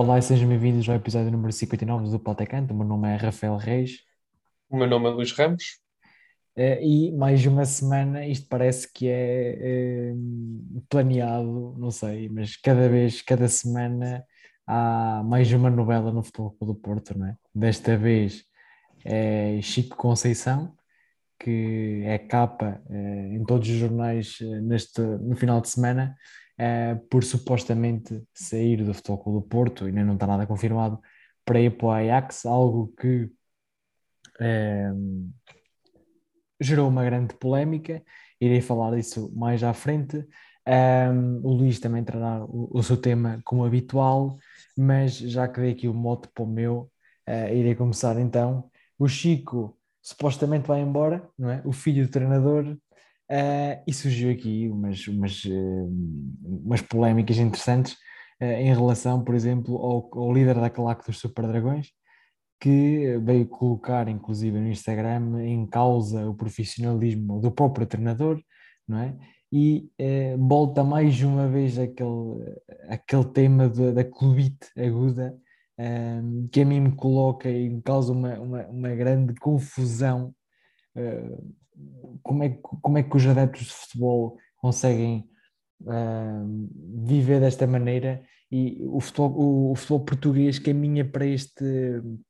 Olá e sejam bem-vindos ao episódio número 59 do Potecante. O meu nome é Rafael Reis O meu nome é Luís Ramos. eh, e mais uma semana, isto parece que é eh, planeado, não sei, mas cada vez, cada semana há mais uma novela no Futebol do Porto, não é? Desta vez é Chico Conceição, que é capa eh, em todos os jornais neste, no final de semana, eh, por supostamente sair do Futebol Clube do Porto, ainda não está nada confirmado, para ir para o Ajax, algo que eh, gerou uma grande polémica, irei falar disso mais à frente. Um, o Luís também trará o, o, seu tema como habitual, mas já que dei aqui o mote para o meu, uh, irei começar então. O Chico supostamente vai embora, não é? O filho do treinador, uh, e surgiu aqui umas, umas, uh, umas polémicas interessantes em relação, por exemplo, ao, ao líder da claque dos Super Dragões, que veio colocar, inclusive no Instagram, em causa o profissionalismo do próprio treinador, não é? E eh, volta mais uma vez aquele, aquele tema de, da clubite aguda, que a mim me coloca e causa uma, uma, uma grande confusão. Como, é, como é que os adeptos de futebol conseguem uh, viver desta maneira e o futebol, o, o, futebol português caminha para este,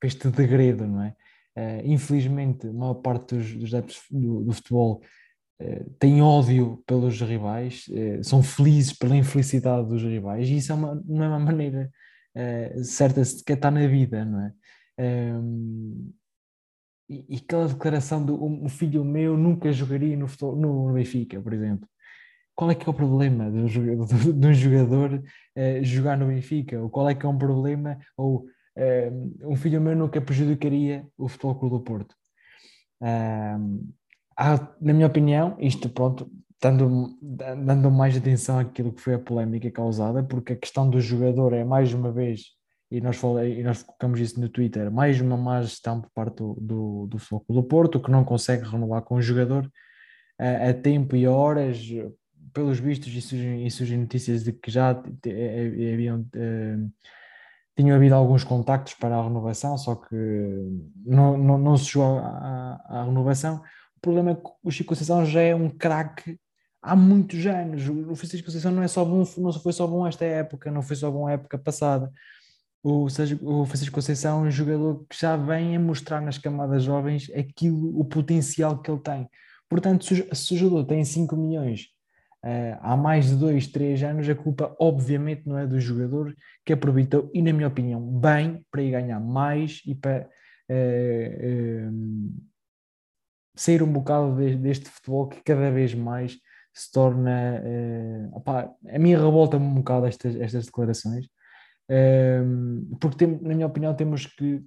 para este degredo, não é? Uh, infelizmente, a maior parte dos, dos adeptos do, do futebol uh, tem ódio pelos rivais, uh, são felizes pela infelicidade dos rivais, e isso é uma, não é uma maneira certa de que está na vida, não é? E, aquela declaração do um filho meu nunca jogaria no, futebol, no Benfica, por exemplo qual é que é o problema de um jogador, de um jogador uh, jogar no Benfica? Ou qual é que é um problema? Ou uh, um filho meu nunca prejudicaria o Futebol Clube do Porto? Há, na minha opinião, isto pronto, dando, dando mais atenção àquilo que foi a polémica causada, porque a questão do jogador é mais uma vez, e nós, falei, e nós colocamos isso no Twitter, mais uma má gestão por parte do, do, do do Porto, que não consegue renovar com o jogador a tempo e horas, pelos vistos, e surgem, e surgem notícias de que já haviam, uh, tinham havido alguns contactos para a renovação, só que não, não, não se chegou à, renovação. O problema é que o Chico Conceição já é um craque há muitos anos. O Francisco Conceição não é só bom, não foi só bom esta época, não foi só bom a época passada. O, seja, o Francisco Conceição é um jogador que já vem a mostrar nas camadas jovens aquilo, o potencial que ele tem. Portanto, se, o jogador tem 5 milhões Uh, há mais de dois, três anos, a culpa obviamente não é do jogador que aproveitou, e na minha opinião, bem para ir ganhar mais e para uh, uh, sair um bocado de, deste futebol que cada vez mais se torna. Opa, a minha revolta-me um bocado estas, estas declarações, porque tem, na minha opinião temos que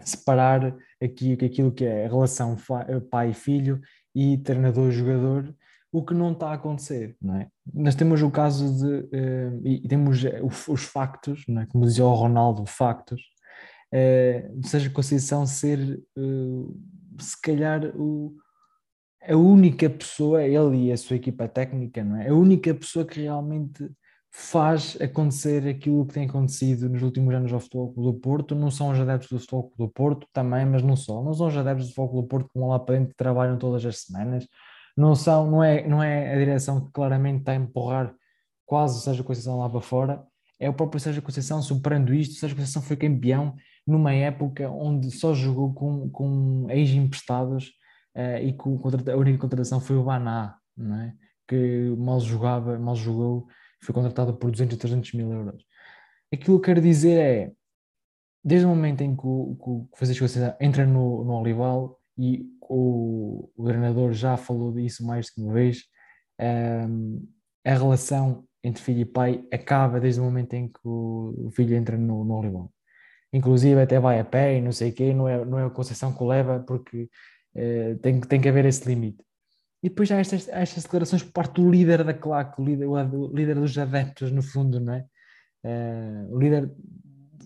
separar aqui aquilo que é a relação pai filho e treinador-jogador o que não está a acontecer, não é? Nós temos o caso de, e temos eh, os factos, é? como dizia o Ronaldo, factos, uh, seja Conceição ser, uh, se calhar, o, a única pessoa, ele e a sua equipa técnica, não é? A única pessoa que realmente faz acontecer aquilo que tem acontecido nos últimos anos ao Futebol Clube do Porto, não são os adeptos do Futebol Clube do Porto também, mas não só, não são os adeptos do Futebol Clube do Porto que vão lá para dentro trabalham todas as semanas, não, são, não, é, não é a direção que claramente está a empurrar quase o Sérgio Conceição lá para fora, é o próprio Sérgio Conceição superando isto. O Sérgio Conceição foi campeão numa época onde só jogou com, com ex-emprestados uh, e com, a única contratação foi o Baná, não é? que mal jogava, mal jogou, foi contratado por 200 300 mil euros. Aquilo que eu quero dizer é, desde o momento em que o, que o Francisco entra no, no Olival, e o, o treinador já falou disso mais de uma vez, um, a relação entre filho e pai acaba desde o momento em que o, filho entra no, no Olivão. Inclusive até vai a pé e não sei o quê, não é, não é a Conceição que o leva porque uh, tem, tem que haver esse limite. E depois há estas, estas declarações por parte do líder da claque, o líder, o líder dos adeptos, no fundo, não é? Uh, o líder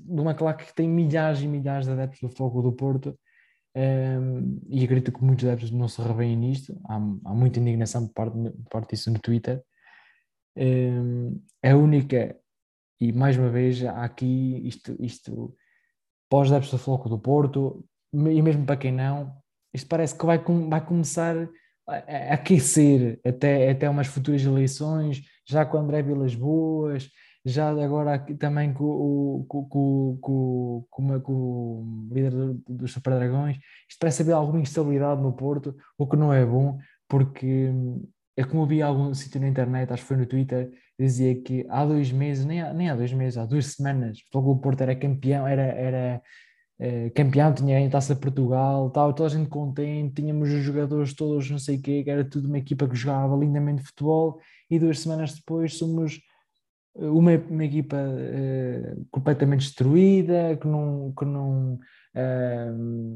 de uma claque que tem milhares e milhares de adeptos do Fogo do Porto um, e acredito que muitos adeptos não se revêem nisto, há, há muita indignação por parte, por parte disso no Twitter. Um, a única e mais uma vez há aqui isto, isto pós-adeptos do Floco do Porto, e mesmo para quem não, isto parece que vai, vai começar aquecer até, até umas futuras eleições, já com André Vilas Boas, já agora também com, com, com, com, com, com o líder dos Super Dragões. Isto parece haver alguma instabilidade no Porto, o que não é bom, porque é como eu vi algum sítio na internet, acho que foi no Twitter, dizia que há dois meses, nem há, nem há dois meses, há duas semanas, o Porto era campeão, era, era eh, campeão, tinha em Taça de Portugal, tal, toda a gente contente, tínhamos os jogadores todos, não sei o quê, que era tudo uma equipa que jogava lindamente futebol, e duas semanas depois somos eh, uma, uma equipa uh, completamente destruída, que não, que não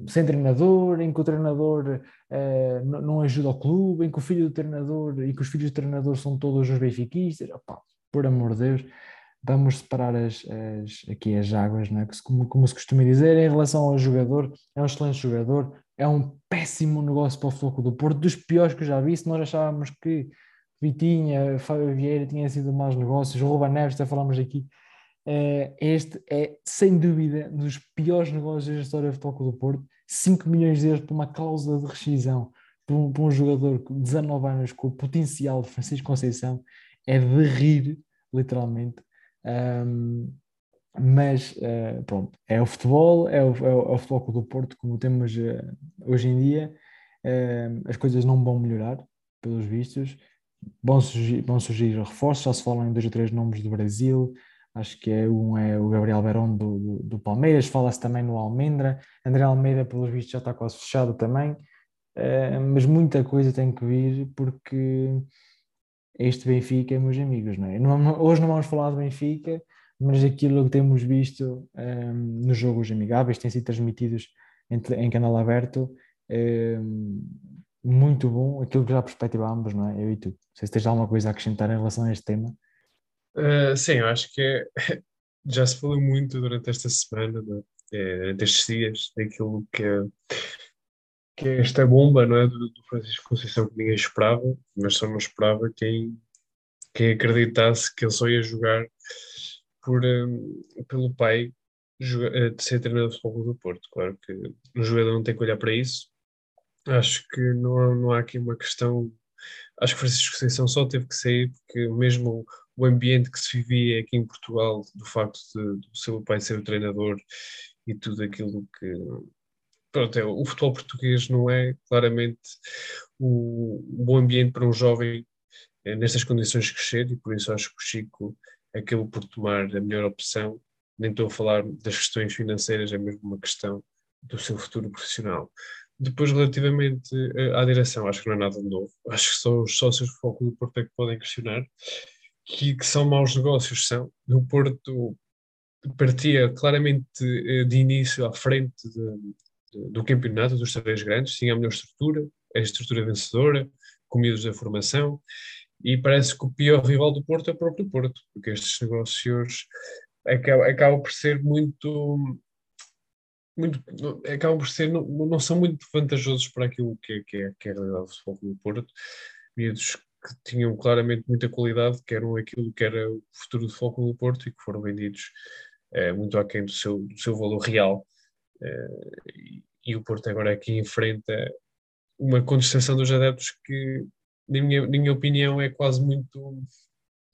sem treinador, em que o treinador uh, não, ajuda o clube, em que o filho do treinador e que os filhos do treinador são todos os benfiquistas, por amor de Deus, vamos separar as, as, aqui as águas, não é? como, como se costuma dizer, em relação ao jogador, é um excelente jogador, é um péssimo negócio para o Floco do Porto, dos piores que eu já vi, se nós achávamos que Vitinha, Fábio Vieira tinha sido maus negócios, Ruben Neves, até falamos aqui, é, este é sem dúvida dos piores negócios da história do Futebol do Porto, 5 milhões de euros por uma cláusula de rescisão para um, um jogador de 19 anos com o potencial de Francisco Conceição, é de rir, literalmente. Um, mas uh, pronto, é o futebol, é o, é o, é o futebol do Porto, como temos uh, hoje em dia. Uh, as coisas não vão melhorar, pelos vistos. Vão surgir, vão surgir reforços, já se falam em dois ou três nomes do Brasil. Acho que é um é o Gabriel Verón do, do, do Palmeiras, fala-se também no Almendra. André Almeida, pelos vistos, já está quase fechado também. mas muita coisa tem que vir porque este Benfica, meus amigos, não é? Hoje não vamos falar do Benfica, mas aquilo que temos visto um, nos jogos amigáveis, têm sido transmitidos em, em canal aberto, um, muito bom, aquilo que já perspectivámos, não é? Eu e tu. Se tens alguma coisa a acrescentar em relação a este tema. Uh, sim, eu acho que é, já se falou muito durante esta semana, é? durante estes dias, daquilo que é que é esta bomba não é, do, do Francisco Conceição que ninguém esperava, mas só não esperava quem, quem acreditasse que ele só ia jogar por, um, pelo pai joga, de ser treinador de futebol do Porto. Claro que o jogador não tem que olhar para isso. Acho que não, não há aqui uma questão. Acho que Francisco Conceição só teve que sair porque mesmo o ambiente que se vivia aqui em Portugal, do facto de, do seu pai ser o treinador e tudo aquilo que pronto, é, o futebol português não é claramente o, o bom ambiente para um jovem é, nestas condições crescer e por isso acho que o Chico acabou por tomar a melhor opção. Nem estou a falar das questões financeiras, é mesmo uma questão do seu futuro profissional. Depois, relativamente eh, à direção, acho que não é nada novo. Acho que só os sócios do Foco do Porto é que podem questionar que, que são maus negócios. São. No Porto partia claramente eh, de início à frente de, do campeonato dos três grandes, tinha a melhor estrutura, a estrutura vencedora, comidos da formação, e parece que o pior rival do Porto é o próprio Porto, porque estes negócios acabam, acabam por ser muito, muito acabam por ser, não, não são muito vantajosos para aquilo que é, que é, que é a realidade do futebol do Porto, miúdos que tinham claramente muita qualidade, que eram aquilo que era o futuro do foco do Porto e que foram vendidos é, muito aquém do seu, do seu valor real. E o Porto agora aqui enfrenta uma contestação dos adeptos que, na minha, na minha opinião, é quase muito.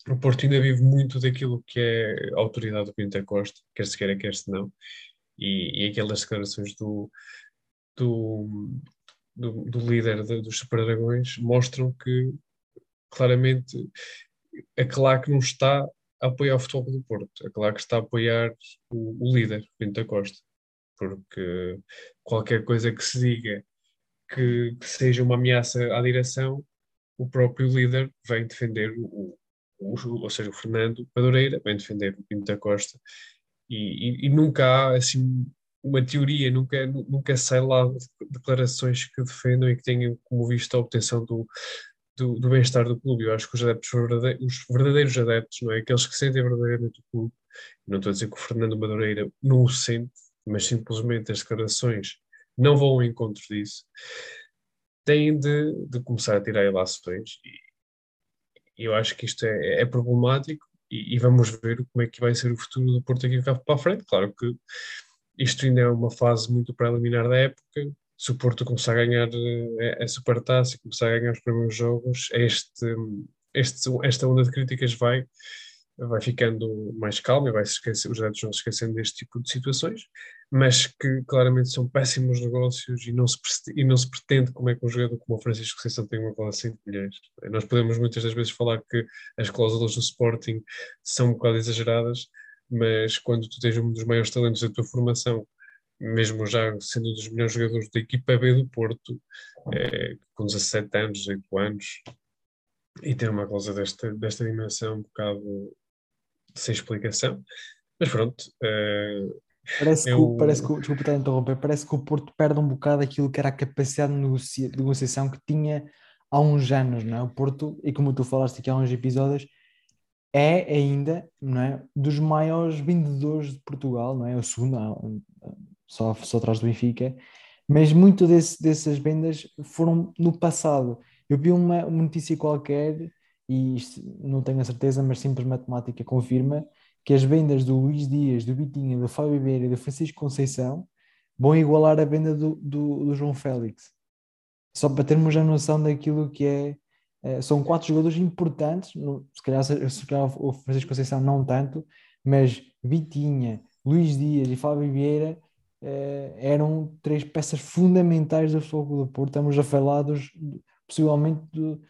O Porto ainda vive muito daquilo que é a autoridade do Pinto Costa, quer se queira, quer se não, e, e aquelas declarações do, do, do, do líder de, dos Super Dragões mostram que claramente a Claque não está a apoiar o futebol do Porto, a Claque está a apoiar o, o líder, Pinto Costa porque qualquer coisa que se diga que, que, seja uma ameaça à direção, o próprio líder vem defender o, o, ou seja, o Fernando Madureira vem defender o Pinto da Costa e, e, e, nunca há assim uma teoria, nunca, nunca sai lá declarações que defendam e que tenham como visto a obtenção do, do, do bem-estar do clube. Eu acho que os adeptos, os verdadeiros adeptos, não é? Aqueles que sentem verdadeiramente o clube, não estou a dizer que o Fernando Madureira não o sente, mas simplesmente as declarações não vão ao encontro disso, têm de, de começar a tirar ilações. E eu acho que isto é, é problemático e, e, vamos ver como é que vai ser o futuro do Porto aqui para a frente. Claro que isto ainda é uma fase muito preliminar da época. Se o Porto começar a ganhar eh, a supertaça e começar a ganhar os primeiros jogos, este, este, esta onda de críticas vai, vai ficando mais calma e vai -se esquecer, os adeptos vão se esquecendo deste tipo de situações, mas que claramente são péssimos negócios e não se, e não se pretende como é que um jogador como o Francisco Conceição tem uma cláusula de 5 milhões. Nós podemos muitas das vezes falar que as cláusulas do Sporting são um bocado exageradas, mas quando tu tens um dos maiores talentos da tua formação, mesmo já sendo um dos melhores jogadores da equipa B do Porto, é, com 17 anos, 18 anos, e ter uma cláusula desta, desta dimensão um bocado sem explicação. Mas pronto. Uh, parece, eu... que, parece que, desculpa estar a interromper, parece que o Porto perde um bocado aquilo que era a capacidade de, negocia, de negociação que tinha há uns anos, não é? O Porto, e como tu falaste aqui há uns episódios, é ainda, não é, dos maiores vendedores de Portugal, não é? O segundo, só, só atrás do Benfica, mas muito desse, dessas vendas foram no passado. Eu vi uma, uma notícia qualquer e isto não tenho a certeza, mas simples matemática confirma que as vendas do Luís Dias, do Bitinha, do Fábio Ribeiro e do Francisco Conceição vão igualar a venda do, do, do João Félix. Só para termos a noção daquilo que é. é são quatro jogadores importantes, no, se, calhar, se calhar o Francisco Conceição não tanto, mas Vitinha, Luís Dias e Fábio Vieira eh, eram três peças fundamentais do Futebol do Porto. Estamos a falar dos, possivelmente do,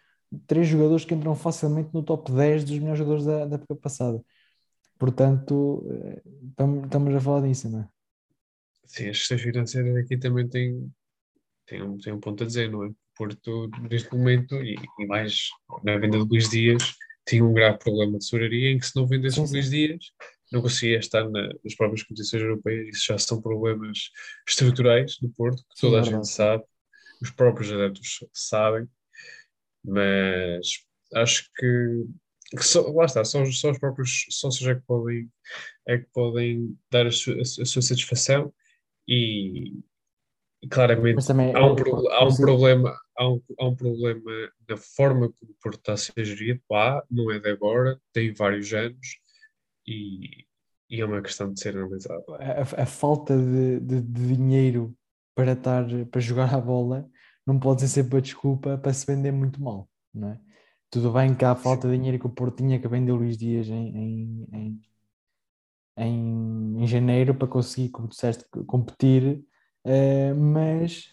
três jogadores que entram facilmente no top 10 dos melhores jogadores da, da época passada. Portanto, estamos a falar disso, não é? Sim, as questões financeiras aqui também têm, têm, um, têm um ponto a dizer, não é? Porto, neste momento, e, e, mais na venda de Luís Dias, tinha um grave problema de tesouraria em que se não vendesse sim, Luís Dias, não conseguia estar na, nas próprias competições europeias. Isso já são problemas estruturais do Porto, que toda sim, a gente sabe, os próprios adeptos sabem, mas acho que, que só, lá está, só, só os próprios sócios é que podem, é que podem dar a sua, a sua satisfação e, e claramente há um, pro, há um problema há um, há um problema na forma como o Porto está a ser gerido, há, não é de agora, tem vários anos e, e é uma questão de ser analisada. A, a falta de, de, de, dinheiro para estar para jogar a bola não pode ser sempre a desculpa para se vender muito mal, não é? Tudo bem que há falta de dinheiro que o Porto tinha que vender Luís Dias em, em, em, em, janeiro para conseguir, como disseste, competir, uh, mas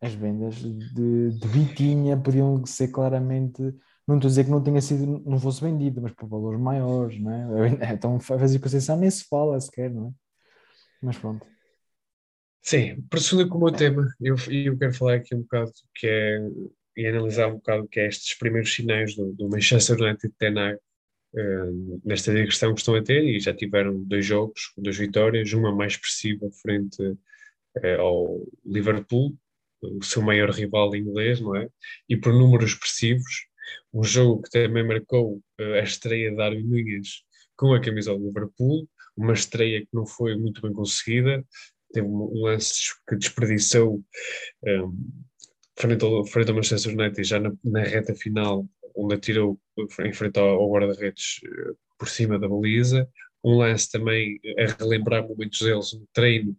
as vendas de, de Vitinha podiam ser claramente, não estou a dizer que não tenha sido, não fosse vendido, mas por valores maiores, não é? Então fazer concessão nem se fala sequer, não é? Mas pronto. Sim, prosseguindo com o meu tema, eu, eu quero falar aqui um bocado que é, e analisar um bocado que é estes primeiros sinais do, do Manchester United de Tenag uh, nesta direção que estão a ter, e já tiveram dois jogos, duas vitórias, uma mais expressiva frente uh, ao Liverpool, o seu maior rival inglês, não é? E por números expressivos, um jogo que também marcou uh, a estreia de Darwin Nunes com a camisola do Liverpool, uma estreia que não foi muito bem conseguida, teve um lance que desperdiçou um, frente, ao, frente ao Manchester United já na, na reta final, onde atirou em frente ao, ao guarda-redes uh, por cima da baliza. Um lance também a relembrar momentos deles no treino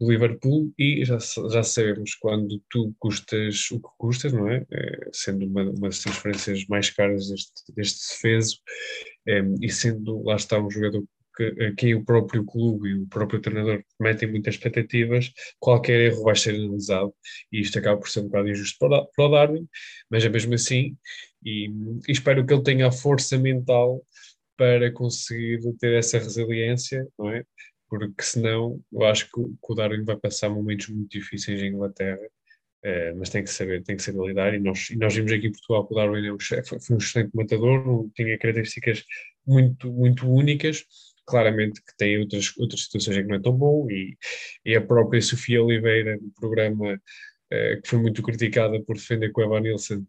do Liverpool e já, já sabemos quando tu custas o que custas, não é? é sendo uma, uma das transferências mais caras deste, deste defeso é, e sendo, lá está, um jogador que aqui o próprio clube e o próprio treinador metem muitas expectativas, qualquer erro vai ser analisado. E isto acaba por ser um bocado injusto para, o Darwin, mas é mesmo assim. E, e, espero que ele tenha a força mental para conseguir ter essa resiliência, não é? Porque senão eu acho que, o Darwin vai passar momentos muito difíceis em Inglaterra, é, mas tem que saber, tem que saber lidar. E nós, e nós vimos aqui em Portugal que o Darwin é um, foi um excelente matador, tinha características muito, muito únicas, claramente que tem outras, outras situações em que não é tão bom e, e a própria Sofia Oliveira no programa eh, que foi muito criticada por defender que o Evan Nilsson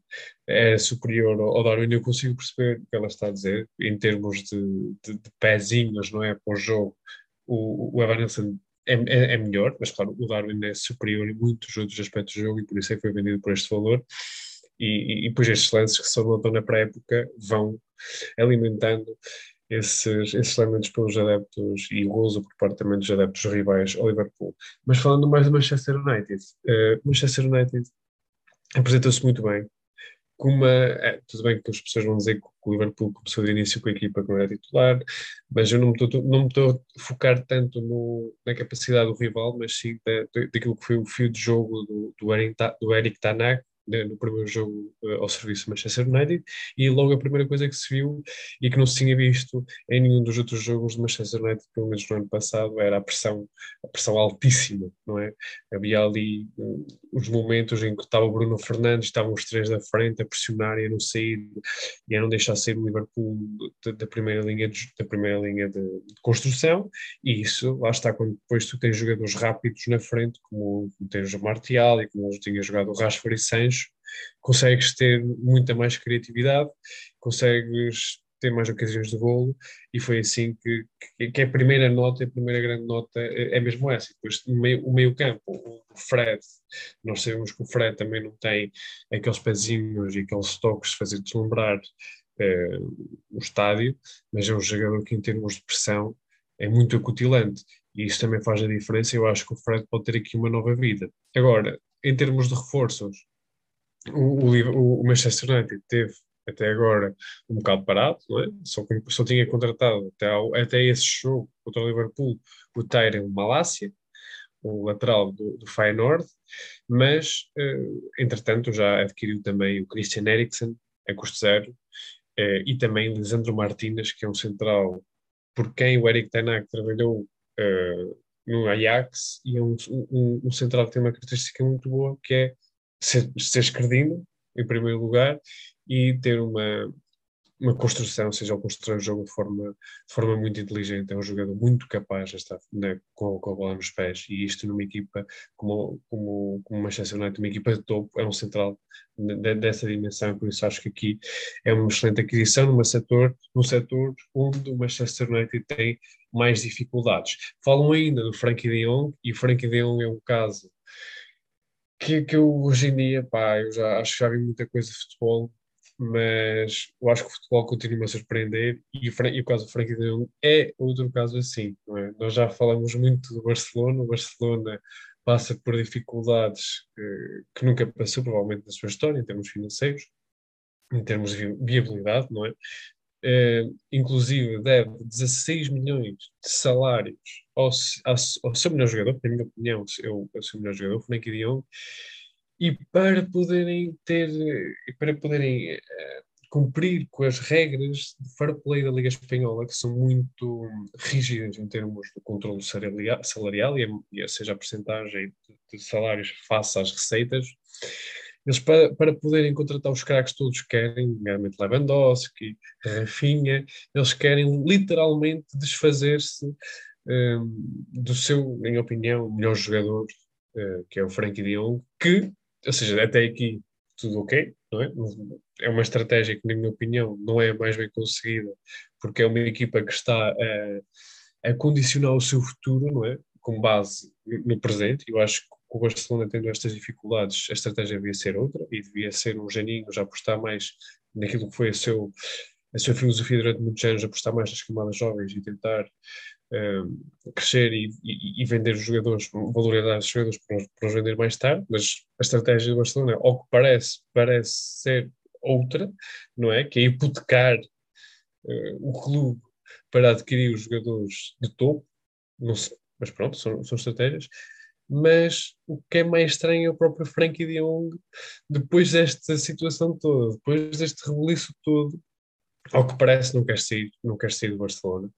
é superior ao, Darwin, eu consigo perceber o que ela está a dizer em termos de, de, de pezinhos, não é, para o jogo o, o Evan Nilsson é, é, é, melhor, mas claro, o Darwin é superior em muitos outros aspectos do jogo e por isso é que foi vendido por este valor. E, e, e estes lances que são na pré-época vão alimentando esses, esses elementos pelos adeptos e o gozo por parte também dos adeptos rivais ao Liverpool. Mas falando mais do Manchester United, uh, Manchester United apresentou-se muito bem. Com uma, é, tudo bem que as pessoas vão dizer que o Liverpool começou de início com a equipa que não era titular, mas eu não me estou, a focar tanto no, na capacidade do rival, mas sim da, daquilo que foi o fio de jogo do, do, Eric, do Eric Tanak, no primeiro jogo uh, ao serviço do Manchester United e logo a primeira coisa que se viu e que não se tinha visto em nenhum dos outros jogos do Manchester United, pelo menos no ano passado, era a pressão, a pressão altíssima, não é? Havia ali uh, os momentos em que estava o Bruno Fernandes, estavam os três da frente a pressionar e a não sair e a não deixar sair o Liverpool da, primeira linha de, da primeira linha de, de, construção e isso lá está quando depois tu tens jogadores rápidos na frente como, como tens o Martial e como tinha jogado o Rashford e Sancho consegues ter muita mais criatividade, consegues ter mais ocasiões de golo e foi assim que, que, a primeira nota, a primeira grande nota é, é mesmo essa. Depois o meio, o meio campo, o Fred, nós sabemos que o Fred também não tem aqueles pezinhos e aqueles toques de fazer deslumbrar eh, o estádio, mas é um jogador que em termos de pressão é muito acutilante e isso também faz a diferença. Eu acho que o Fred pode ter aqui uma nova vida. Agora, em termos de reforços, o, o, o Manchester United teve até agora um bocado parado, não é? Só, só tinha contratado até, ao, até esse jogo contra o Liverpool o Tyron Malásia, o lateral do, do Feyenoord, mas uh, entretanto já adquiriu também o Christian Eriksen a custo zero uh, e também Lisandro Martínez, que é um central por quem o Eric Ten trabalhou uh, no Ajax e é um, um, um central que tem uma característica muito boa que é ser, ser em primeiro lugar, e ter uma, uma construção, seja, ao construir o jogo de forma, de forma muito inteligente. É um jogador muito capaz estar né, com, com a bola nos pés. E isto numa equipa como, como, como o Manchester United, uma equipa de topo, é um central de, dessa dimensão. Por isso acho que aqui é uma excelente aquisição num setor, num setor onde o Manchester United tem mais dificuldades. Falam ainda do Frankie de Jong, e o Frankie de Jong é um caso que, que eu hoje em dia, pá, eu já acho que já vi muita coisa de futebol, mas eu acho que o futebol continua a surpreender e, e o caso do Frankie de Jong é outro caso assim, é? Nós já falamos muito do Barcelona, o Barcelona passa por dificuldades que, que nunca passou provavelmente na sua história, em termos financeiros, em termos de viabilidade, não é? Uh, inclusive deve 16 milhões de salários ao, ao, ao seu melhor jogador, na minha opinião, eu, o seu melhor jogador, Frankie de Jong, e para poderem ter, para poderem uh, cumprir com as regras de fair play da Liga Espanhola, que são muito rígidas em termos de controle salarial, e, e a, seja a percentagem de, de salários face às receitas, eles, para, para poderem contratar os craques todos querem, nomeadamente Lewandowski, Rafinha, eles querem literalmente desfazer-se do seu, em opinião, melhor jogador, uh, que é o Frankie de Jong, que, ou seja, até aqui tudo ok, não é? É uma estratégia que, na minha opinião, não é mais bem conseguida, porque é uma equipa que está a, a condicionar o seu futuro, não é? Com base no presente. Eu acho que o Barcelona tendo estas dificuldades, a estratégia devia ser outra e devia ser um Janinho já apostar mais naquilo que foi a, seu, a sua filosofia durante muitos anos, apostar mais nas camadas jovens e tentar um, crescer e, e, e, vender os jogadores, valorizar os jogadores para para os vender mais tarde, mas a estratégia do Barcelona, ao que parece, parece ser outra, não é? Que é hipotecar uh, o clube para adquirir os jogadores de topo, não sei, mas pronto, são, são estratégias mas o que é mais estranho é o próprio Frankie de Jong, depois desta situação toda, depois deste rebuliço todo, ao que parece não quer sair, não quer sair do Barcelona,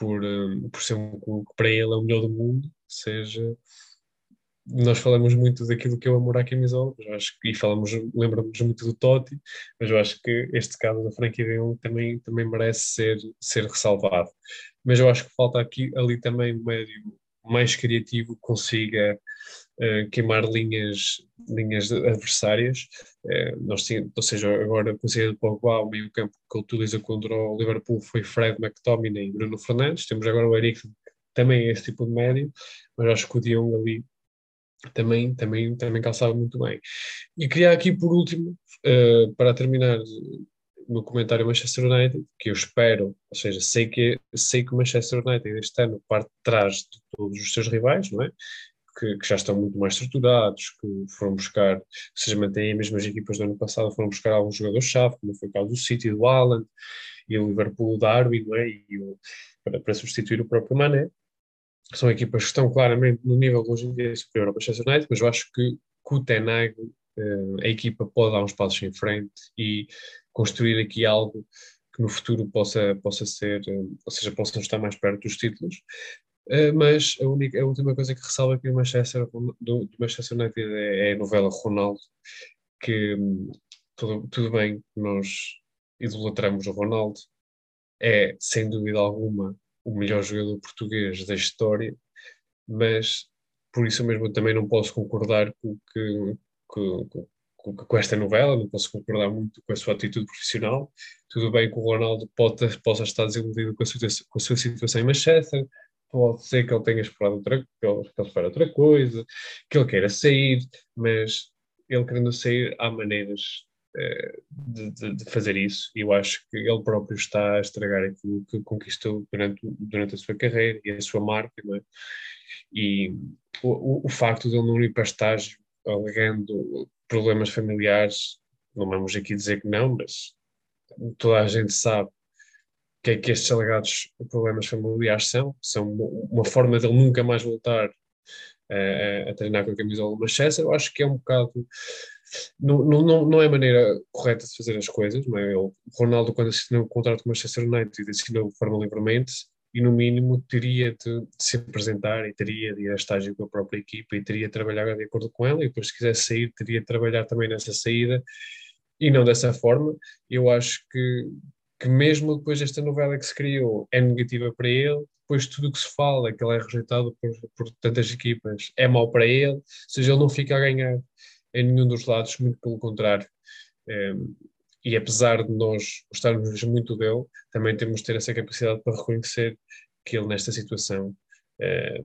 por, um, por ser um clube que para ele é o melhor do mundo, seja nós falamos muito daquilo que é o amor à camisola, mas acho que, e falamos, lembramos muito do Totti, mas eu acho que este caso da Frankie de Jong também, também merece ser, ser ressalvado. Mas eu acho que falta aqui ali também um médio mais criativo consiga uh, queimar linhas, linhas adversárias. Uh, nós tínhamos, ou seja, agora de Pogba, o meio campo que utiliza contra o Liverpool foi Fred McTominay e Bruno Fernandes. Temos agora o Eric, também é esse tipo de médio, mas acho que o Dion ali também, também, também calçava muito bem. E queria aqui, por último, uh, para terminar meu comentário Manchester United, que eu espero, ou seja, sei que, sei que Manchester United este ano parte de trás de todos os seus rivais, não é? Que, que, já estão muito mais estruturados, que foram buscar, ou seja, mantêm as mesmas equipas do ano passado, foram buscar alguns jogadores-chave, como foi o caso do City, do Haaland, e o Liverpool, o Darwin, é? E o, para, para substituir o próprio Mané. São equipas que estão claramente no nível hoje em dia superior ao Manchester United, mas eu acho que com o Tenag a equipa pode dar uns passos em frente e construir aqui algo que no futuro possa, possa ser, ou seja, possam estar mais perto dos títulos. Uh, mas a, única, a última coisa que ressalva aqui do Manchester, do, do Manchester United é, é, a novela Ronaldo, que tudo, tudo bem, nós idolatramos o Ronaldo, é sem dúvida alguma o melhor jogador português da história, mas por isso mesmo também não posso concordar com que com, com, com, esta novela, não posso concordar muito com a sua atitude profissional. Tudo bem que o Ronaldo pode, possa estar desiludido com a, sua, com a sua situação em Manchester, pode ser que ele tenha esperado outra, que ele, que ele espera outra coisa, que ele queira sair, mas ele querendo sair, há maneiras uh, de, de, de, fazer isso, e eu acho que ele próprio está a estragar aquilo que conquistou durante, durante a sua carreira e a sua marca, é? E o, o, facto de ele não ir para estágio alegando problemas familiares, não vamos aqui dizer que não, mas toda a gente sabe que é que estes alegados problemas familiares são. São uma forma de ele nunca mais voltar a, a treinar com a camisola do Manchester. Eu acho que é um bocado. Não, não, não é a maneira correta de fazer as coisas. Não é? o Ronaldo, quando assinou o contrato com o Manchester United, assinou de forma livremente e no mínimo teria de, de, se apresentar e teria de ir a estágio com a própria equipa e teria de trabalhar de acordo com ela e depois se quisesse sair teria de trabalhar também nessa saída e não dessa forma eu acho que, que mesmo depois desta novela que se criou é negativa para ele depois tudo o que se fala que ele é rejeitado por, por tantas equipas é mau para ele, ou seja, ele não fica a ganhar em nenhum dos lados, muito pelo contrário é, e apesar de nós gostarmos muito dele, também temos de ter essa capacidade para reconhecer que ele nesta situação, eh,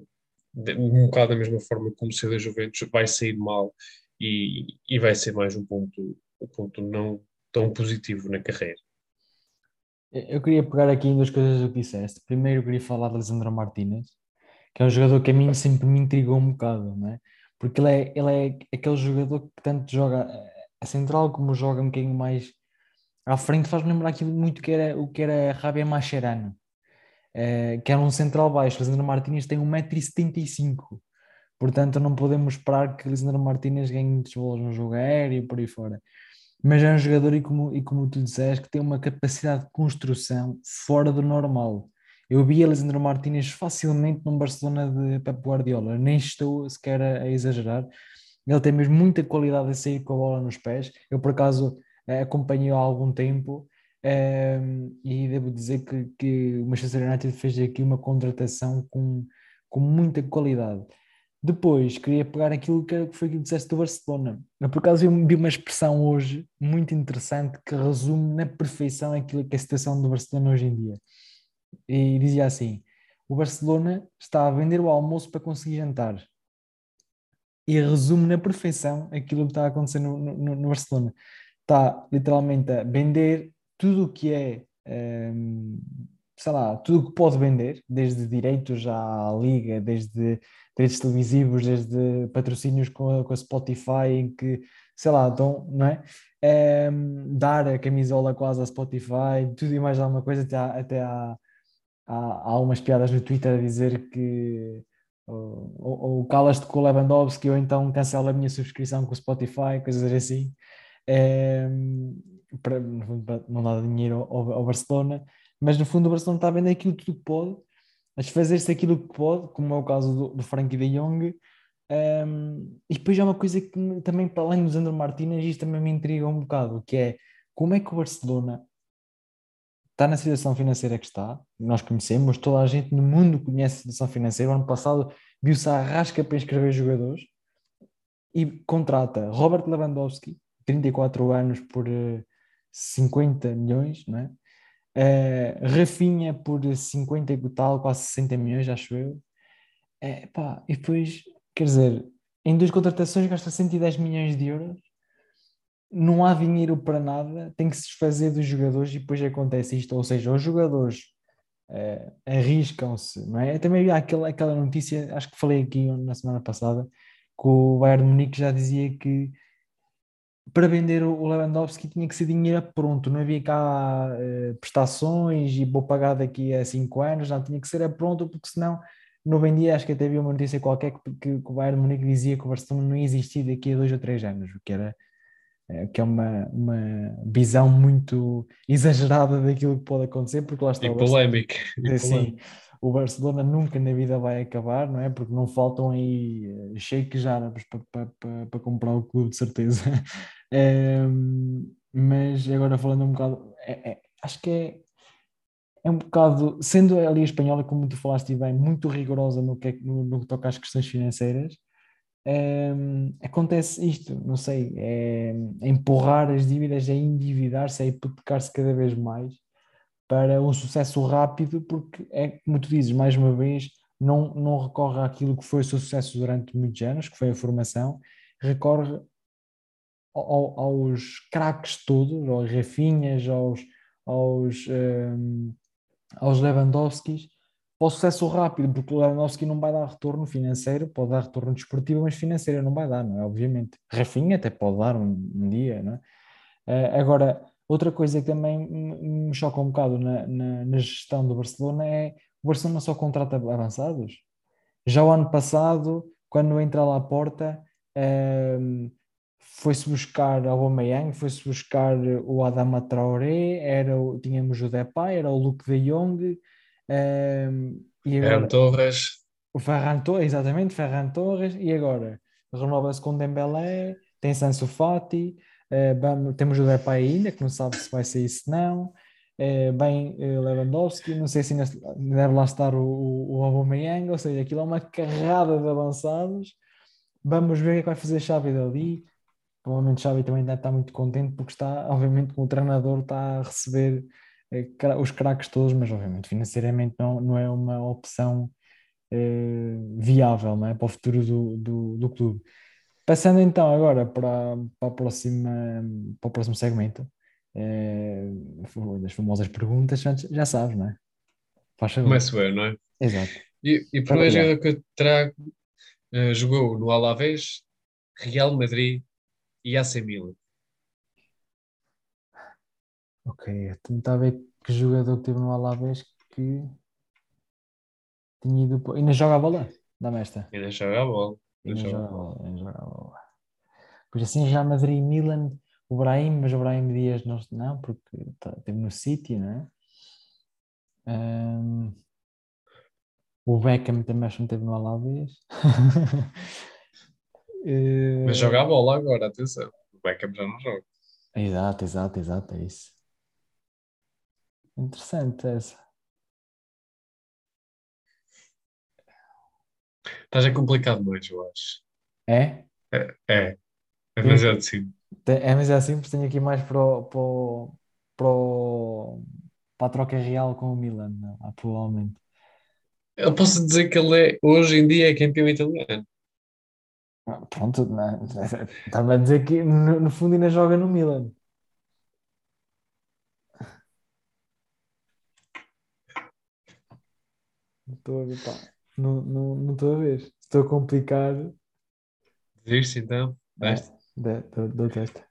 um bocado da mesma forma como o da Juventus, vai sair mal e, e vai ser mais um ponto, um ponto não tão positivo na carreira. Eu queria pegar aqui em duas coisas que disseste. Primeiro, queria falar de Alessandro Martínez, que é um jogador que a mim sempre me intrigou um bocado, não é? Porque ele é, ele é aquele jogador que tanto joga a central como joga um bocadinho mais à frente faz-me lembrar aquilo muito que era o que era Rabia Mascherano, uh, que era um central baixo. Lisandro Martínez tem 1,75m, portanto não podemos esperar que Lisandro Martínez ganhe muitos bolas no jogo aéreo e por aí fora. Mas é um jogador, e como, e como tu disseste, que tem uma capacidade de construção fora do normal. Eu vi a Lisandro Martínez facilmente no Barcelona de Pep Guardiola, nem estou sequer a, a exagerar. Ele tem mesmo muita qualidade de sair com a bola nos pés. Eu, por acaso, acompanho há algum tempo uh, e devo dizer que, que o Manchester United fez aqui uma contratação com, com muita qualidade. Depois, queria pegar aquilo que foi aquilo que disseste do Barcelona. Por acaso, eu vi uma expressão hoje muito interessante que resume na perfeição aquilo que é a situação do Barcelona hoje em dia. E dizia assim: o Barcelona está a vender o almoço para conseguir jantar. E resume na perfeição aquilo que está a acontecer no, no, no Barcelona está literalmente a vender tudo o que é, um, sei lá, tudo o que pode vender, desde direitos à liga, desde direitos televisivos, desde patrocínios com a, com a Spotify, em que, sei lá, então, não é? Um, dar a camisola quase à Spotify, tudo e mais alguma coisa, até há, até há, há, há umas piadas no Twitter a dizer que ou, ou calas-te com o Lewandowski ou então cancela a minha subscrição com o Spotify, coisas assim é, para, não dá dinheiro ao, ao, Barcelona, mas no fundo o Barcelona está a vender aquilo tudo que pode, a fazer-se aquilo que pode, como é o caso do, do Frankie de Jong, um, e depois há uma coisa que também, para além do Sandro Martínez, isto também me intriga um bocado, que é como é que o Barcelona está na situação financeira que está, nós conhecemos, toda a gente no mundo conhece a situação financeira, o ano passado viu-se a rasca para inscrever jogadores e contrata Robert Lewandowski, 34 anos por 50 eh, milhões, não é? Uh, Rafinha por 50 e tal, quase 60 milhões, acho eu. Uh, pá, e depois, quer dizer, em duas contratações gasta 110 milhões de euros não há dinheiro para nada, tem que se desfazer dos jogadores e depois acontece isto. Ou seja, os jogadores uh, arriscam-se, não é? Também havia aquela, aquela notícia, acho que falei aqui na semana passada, que o Bayern de Munique já dizia que para vender o Lewandowski tinha que ser dinheiro pronto, não havia cá uh, prestações e vou pagar daqui a 5 anos, não tinha que ser a pronto, porque senão não vendia, acho que até havia uma notícia qualquer que, que, que o Bayern Munique dizia que o Barcelona não ia existir daqui a 2 ou 3 anos, o que era eh, que é uma, uma visão muito exagerada daquilo que pode acontecer, porque lá está. E polémica. Sim, o Barcelona nunca na vida vai acabar, não é? Porque não faltam aí shakes árabes para, para, para, para comprar o clube, de certeza. É, mas agora falando um bocado, é, é, acho que é, é um bocado, sendo a Liga Espanhola, como tu falaste bem, muito rigorosa no que, é no, no que toca às questões financeiras, acontece isto, não sei, é, empurrar as dívidas, é endividar-se, é hipotecar-se cada vez mais para um sucesso rápido, porque é como tu dizes, mais uma vez, não, não recorre àquilo que foi o seu sucesso durante muitos anos, que foi a formação, recorre ao, aos craques todos, aos Rafinhas, aos, aos, um, aos Lewandowskis, para o sucesso rápido, porque o Lewandowski não vai dar retorno financeiro, pode dar retorno desportivo, mas financeiro não vai dar, não é? Obviamente. Rafinha até pode dar um, um dia, não é? Uh, agora, outra coisa que também me choca um bocado na, na, na, gestão do Barcelona é o Barcelona só contrata avançados. Já o ano passado, quando entra lá à porta, uh, foi-se buscar o Aubameyang, foi-se buscar o Adama Traoré, era o, tínhamos o Depay, era o Luke de Jong, um, e agora, Ferran Torres. O Ferran Torres, exatamente, Ferran Torres. E agora renova-se com Dembélé, tem Sanso Fati, uh, vamos, temos o Depay ainda, que não sabe se vai sair se não. Uh, bem uh, Lewandowski, não sei se ainda deve lá estar o, o, o Aubameyang, ou seja, aquilo é uma carrada de avançados. Vamos ver o que é que vai fazer Xavi dali. Provavelmente Xavi também deve estar muito contente porque está, obviamente, com o treinador está a receber é os craques todos, mas obviamente financeiramente não, não é uma opção eh, viável não é? para o futuro do, do, do clube. Passando então agora para, para, a próxima, para o próximo segmento, eh, das famosas perguntas, já sabes, não é? Faz Começo eu, não é? Exato. E, e primeiro que eu trago uh, jogou no Alavés, Real Madrid e AC Milan. Ok, tentar a ver que jogador que teve no Alavés que tinha ido. Ainda joga a bola? Dá-me esta. Ainda joga a bola. Ainda joga a bola. Ainda joga a bola. Pois assim, já Madrid e Milan, o Brahim, mas o Brahim Dias não, não porque tá, teve no City, não é? Um, o Beckham também acho que não teve no Alavés. mas joga a bola agora, atenção. O Beckham já não joga. Exato, exato, exato, é isso. Interessante essa. Estás a complicado mais, eu acho. É? É, é. É demasiado simples. É demasiado simples, tenho aqui mais para, o, para, o, para, o, para a troca real com o Milan, não, ah, provavelmente. Eu posso dizer que ele é, hoje em dia é campeão italiano. Pronto, não, estava a dizer que no, no fundo ainda joga no Milan. Não estou a ver, pá. Não, não, não estou a ver. Estou a complicar. Viste então? É, dou testa.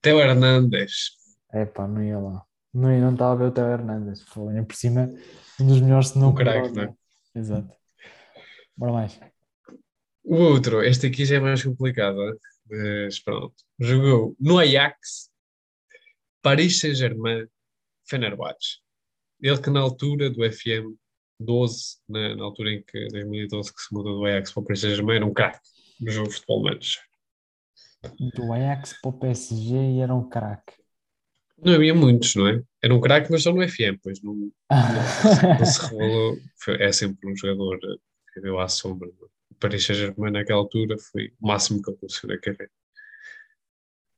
Teo Hernandes. É pá, não ia lá. Não, não estava a ver o Teo Hernandes. Foi por cima um dos melhores, se não o craque, não é? Exato. Bora mais. O outro, este aqui já é mais complicado, mas pronto. Jogou no Ajax, Paris Saint-Germain, Fenerbahçe. Ele que na altura do FM 12, na, na altura em que, 2012, que se mudou do Ajax para o PSG Saint-Germain, era um craque no jogo de futebol manager. Do Ajax para o PSG e era um craque. Não havia muitos, não é? Era um craque, mas só no FM, pois não, não, não se revelou. Foi, é sempre um jogador que deu à sombra. O Paris Saint-Germain naquela altura foi o máximo que ele conseguiu na carreira.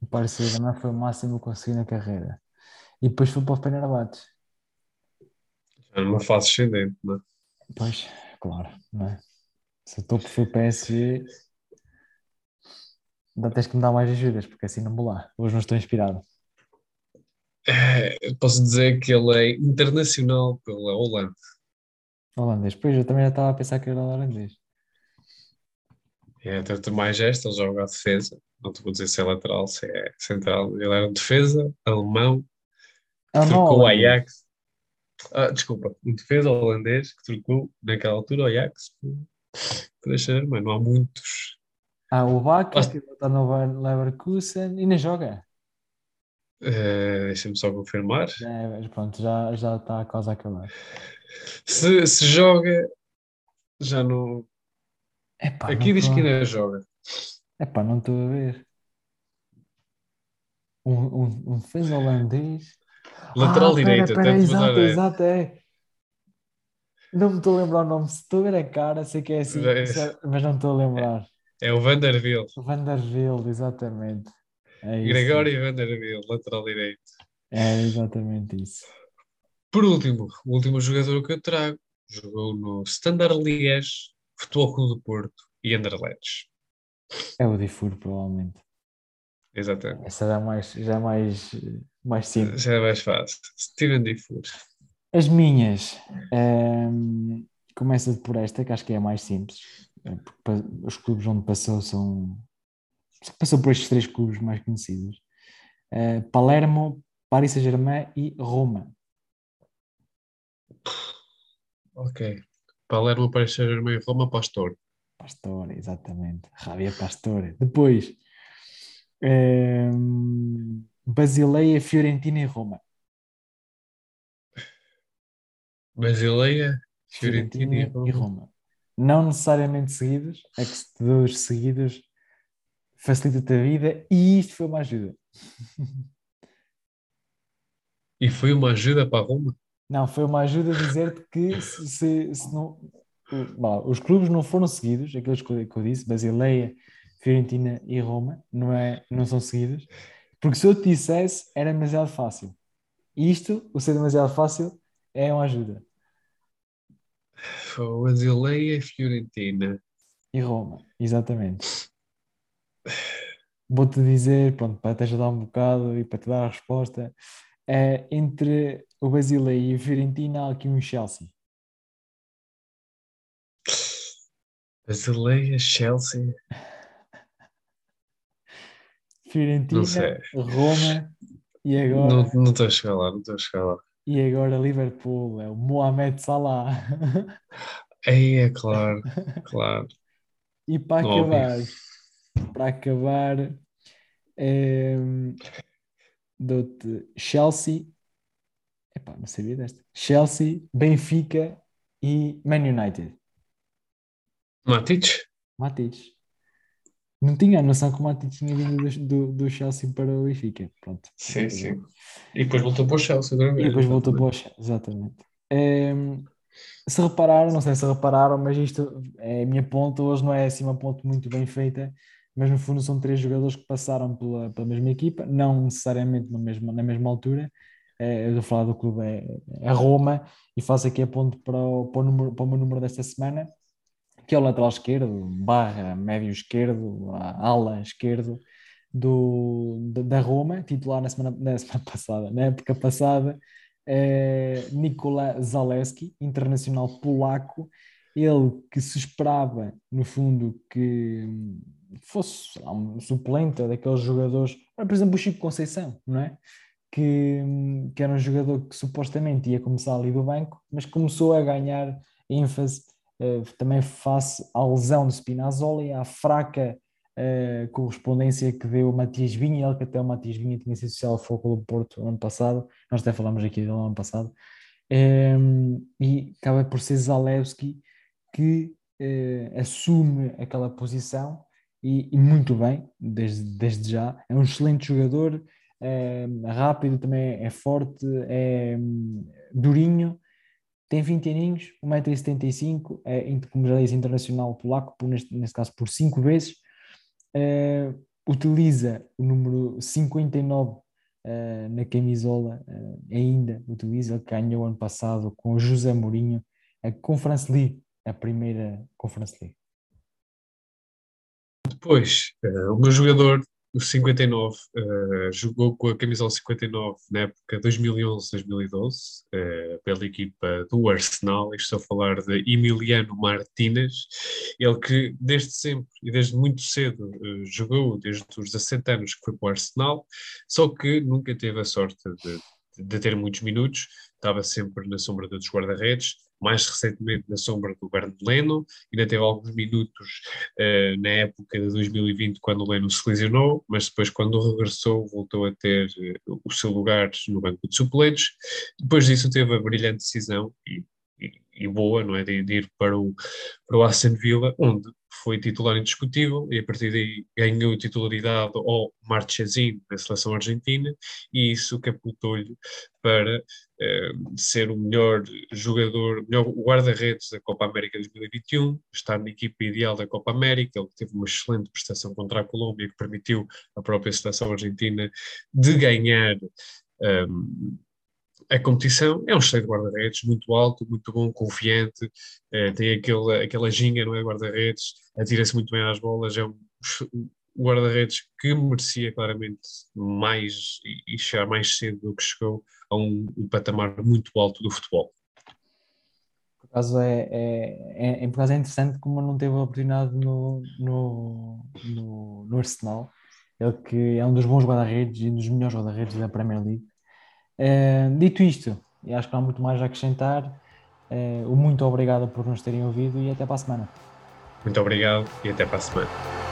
O Paris Saint-Germain foi o máximo que conseguiu na carreira. E depois foi para o Fenerbahçe. É numa fase ascendente, não é? Pois, claro, não é? Se o topo foi PSG. Ainda tens que me dar mais ajudas, porque assim não vou lá. Hoje não estou inspirado. Eh, Posso dizer que ele é internacional pela Holanda. Holandês. Pois, eu também já estava a pensar que era holandês. É, tanto mais esta, ele joga a defesa. Não te vou dizer se é lateral, se é central. Ele era um defesa alemão Ah, não, trocou o. Ajax. Ah, desculpa, um defesa holandês que trocou naquela altura o Ajax deixar, mas não há muitos. Ah, o Vaca, que está no Leverkusen, ainda joga. Eh, deixa-me só confirmar. É- pronto, já, já está quase a acabar. Se, se joga, já não. Epá, Aqui não diz tô- que ainda joga. Epá, não estou a ver. Um, um, um defesa holandês. Lateral ah, direito, pera, pera, exato, é. exato, é. Não me estou a lembrar o nome. Se estou a ver a cara, sei que é assim, Já é. mas não estou a lembrar. É o Vanderbilt. Vanderbilt, exatamente. É. Gregório Vanderbilt, lateral direito. É exatamente isso. Por último, o último jogador que eu trago jogou no Standard Liège, Futebol Clube do Porto e Anderlecht. É o Difur, provavelmente. Exatamente. Essa já é mais, já é mais, mais simples. Já é mais fácil. Steven Diffur. As minhas, ehm, começa por esta, que acho que é a mais simples, pa- os clubes onde passou são. Passou por estes três clubes mais conhecidos: Eh, Palermo, Paris Saint-Germain e Roma. Ok. Palermo, Paris Saint-Germain, Roma, Pastor. Pastore, exatamente. Javier Pastore. Depois, ehm, Basileia, Fiorentina e Roma. Basileia, Fiorentina e Fiorentina e Roma. Roma. Não necessariamente seguidos, é que se te dores seguidos facilita-te a vida e isto foi uma ajuda. E foi uma ajuda para Roma? Não, foi uma ajuda a dizer-te que se, se- se não, bom, os clubes não foram seguidos, aqueles que eu, que eu disse, Basileia, Fiorentina e Roma, não, é, não são seguidos, porque se eu te dissesse era demasiado fácil. E isto, o ser demasiado fácil, é uma ajuda. Foi Basileia, Fiorentina. E Roma, exatamente. Vou-te dizer, pronto, para te ajudar um bocado e para te dar a resposta, é, entre o Basileia e a Fiorentina há aqui um Chelsea. Basileia, Chelsea. Fiorentina. Roma e agora, não estou a chegar lá, não estou a chegar lá. e agora Liverpool, é o Mohamed Salah. Aí é claro, claro. E para Óbvio. acabar, para acabar, ehm, dou-te Chelsea, epá, não sabia desta, Chelsea, Benfica e Man United. Matic? Matic. Não tinha a noção que o Matic tinha vindo do, do, do Chelsea para o Benfica. Pronto. Sim, sim. E depois voltou para o Chelsea outra E depois voltou para o Chelsea, exatamente. Ehm, se repararam, não sei se repararam, mas isto é a minha ponta, hoje não é assim uma ponta muito bem feita, mas no fundo são três jogadores que passaram pela, pela mesma equipa, não necessariamente na mesma, na mesma altura. Eh, eu estou a falar do clube é, é Roma e faço aqui a ponto para o, para, o número, para o meu número desta semana, que é o lateral esquerdo, barra médio esquerdo, ala esquerdo do, da- Roma, titular na semana, na semana passada, na época passada, é Nikola Zaleski, internacional polaco, ele que se esperava, no fundo, que fosse lá, um suplente daqueles jogadores, Olha, por exemplo, o Chico Conceição, não é? Que, que era um jogador que supostamente ia começar ali do banco, mas começou a ganhar ênfase eh, também face à lesão de Spinazzola e à fraca eh, correspondência que deu o Matias Vinha, ele que até o Matias Vinha tinha sido social ao Foco do Porto no ano passado, nós até falamos aqui dele no ano passado, Em, e acaba por ser Zalewski que eh, assume aquela posição e, e muito bem, desde, desde já, é um excelente jogador, é rápido, também é forte, é hum, durinho, tem 20 aninhos, 1,75m, é, como já disse, internacional polaco, por, neste, neste caso por 5 vezes, eh, utiliza o número 59 eh, na camisola, eh, ainda utiliza, ele ganhou ano passado com o José Mourinho a Conference League, a primeira Conference League. Pois, uh, o meu jogador, o 59, uh, jogou com a camisola 59 na época 2011-2012, uh, pela equipa do Arsenal. Estou a falar de Emiliano Martínez, ele que desde sempre e desde muito cedo jogou, desde os 17 anos que foi para o Arsenal, só que nunca teve a sorte de, de ter muitos minutos, estava sempre na sombra dos guarda-redes mais recentemente na sombra do Bernd Leno, ainda teve alguns minutos uh, na época de 2020 quando o Leno se lesionou, mas depois quando regressou voltou a ter uh, o seu lugar no banco de suplentes. Depois disso teve a brilhante decisão e, e, boa, não é, de, de, ir para o, para o Aston Villa, onde foi titular indiscutível e a partir daí ganhou titularidade ao Marchesín na seleção argentina e isso catapultou-lhe para eh, ser o melhor jogador, melhor guarda-redes da Copa América 2021, estar na equipa ideal da Copa América, ele teve uma excelente prestação contra a Colômbia que permitiu à própria seleção argentina de ganhar um, a competição é um excelente guarda-redes, muito alto, muito bom, confiante, eh, tem aquele, aquela ginga, não é? Guarda-redes, atira-se muito bem às bolas, é um guarda-redes que merecia claramente mais e, chegar mais cedo do que chegou a um, um patamar muito alto do futebol. Por acaso é, é, é, acaso é interessante como não teve a oportunidade no, no, no, no Arsenal. Ele que é um dos bons guarda-redes e um dos melhores guarda-redes da Premier League Uh, dito isto, acho que não há muito mais a acrescentar. Uh, muito obrigado por nos terem ouvido e até para a semana. Muito obrigado e até para a semana.